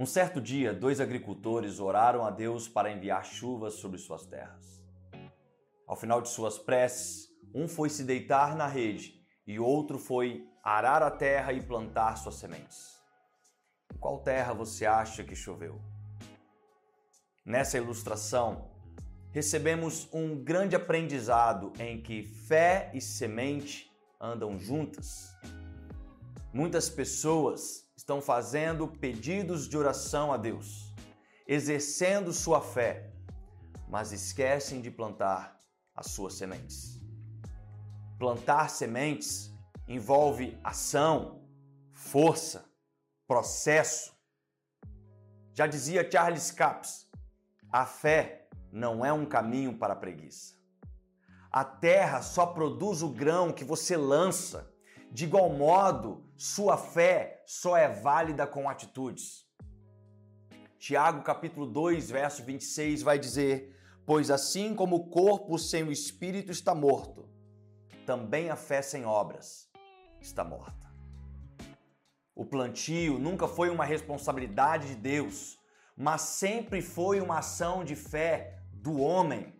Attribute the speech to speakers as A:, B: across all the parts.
A: Um certo dia, dois agricultores oraram a Deus para enviar chuvas sobre suas terras. Ao final de suas preces, um foi se deitar na rede e outro foi arar a terra e plantar suas sementes. Em qual terra você acha que choveu? Nessa ilustração, recebemos um grande aprendizado em que fé e semente andam juntas. Muitas pessoas estão fazendo pedidos de oração a Deus, exercendo sua fé, mas esquecem de plantar as suas sementes. Plantar sementes envolve ação, força, processo. Já dizia Charles Capps, a fé não é um caminho para a preguiça. A terra só produz o grão que você lança. De igual modo, sua fé só é válida com atitudes. Tiago capítulo 2, verso 26 vai dizer: Pois assim como o corpo sem o espírito está morto, também a fé sem obras está morta. O plantio nunca foi uma responsabilidade de Deus, mas sempre foi uma ação de fé do homem.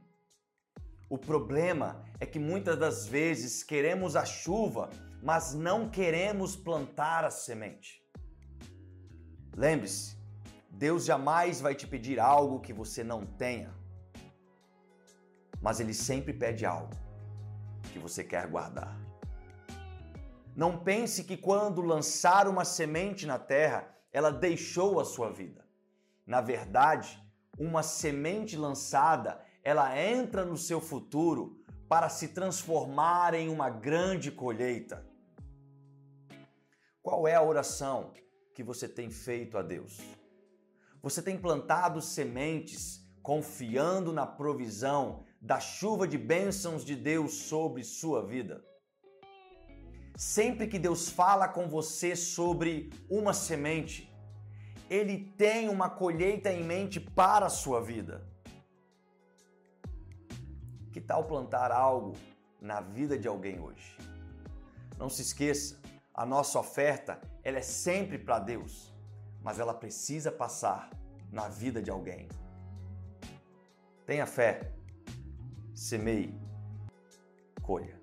A: O problema é que muitas das vezes queremos a chuva, mas não queremos plantar a semente. Lembre-se, Deus jamais vai te pedir algo que você não tenha, mas Ele sempre pede algo que você quer guardar. Não pense que quando lançar uma semente na terra, ela deixou a sua vida. Na verdade, uma semente lançada, ela entra no seu futuro para se transformar em uma grande colheita. Qual é a oração que você tem feito a Deus? Você tem plantado sementes confiando na provisão da chuva de bênçãos de Deus sobre sua vida? Sempre que Deus fala com você sobre uma semente, Ele tem uma colheita em mente para a sua vida. Que tal plantar algo na vida de alguém hoje? Não se esqueça, a nossa oferta ela é sempre para Deus, mas ela precisa passar na vida de alguém. Tenha fé, semeie, colha.